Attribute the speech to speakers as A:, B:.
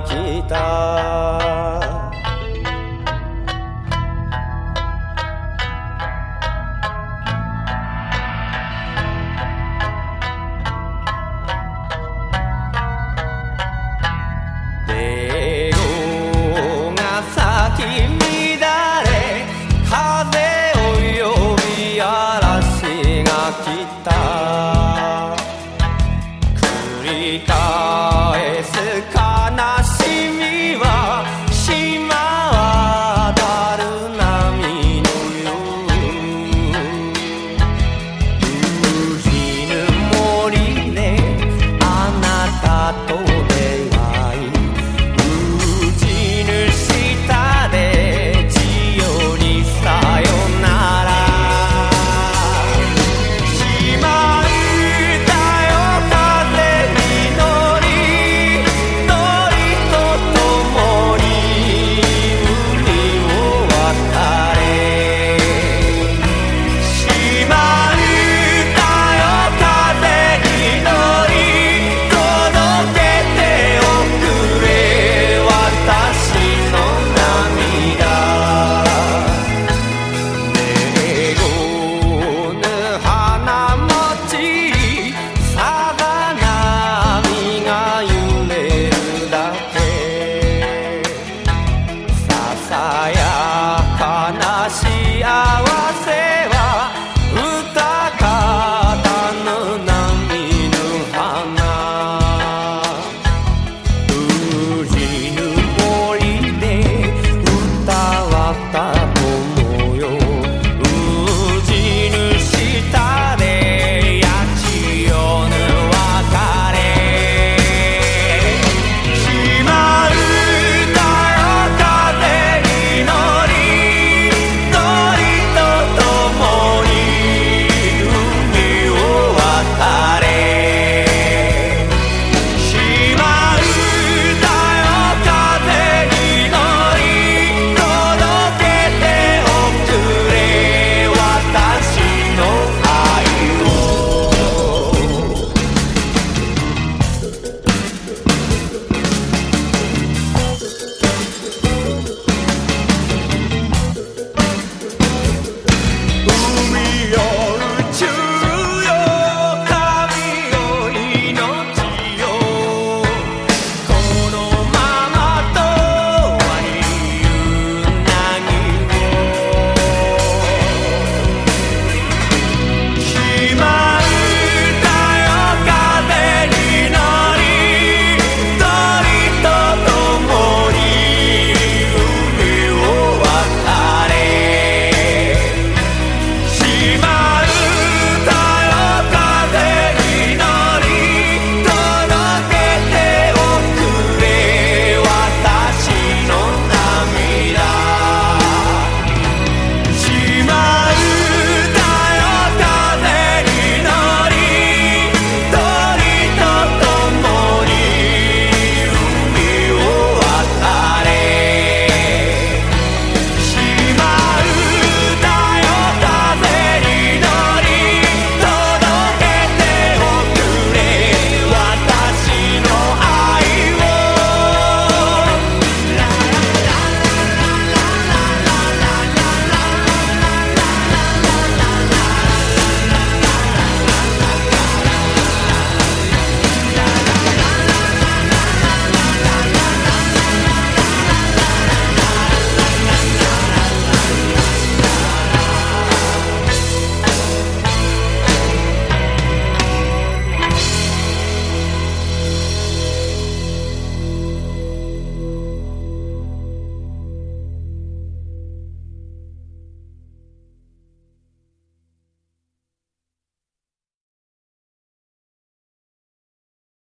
A: Gita. pra você.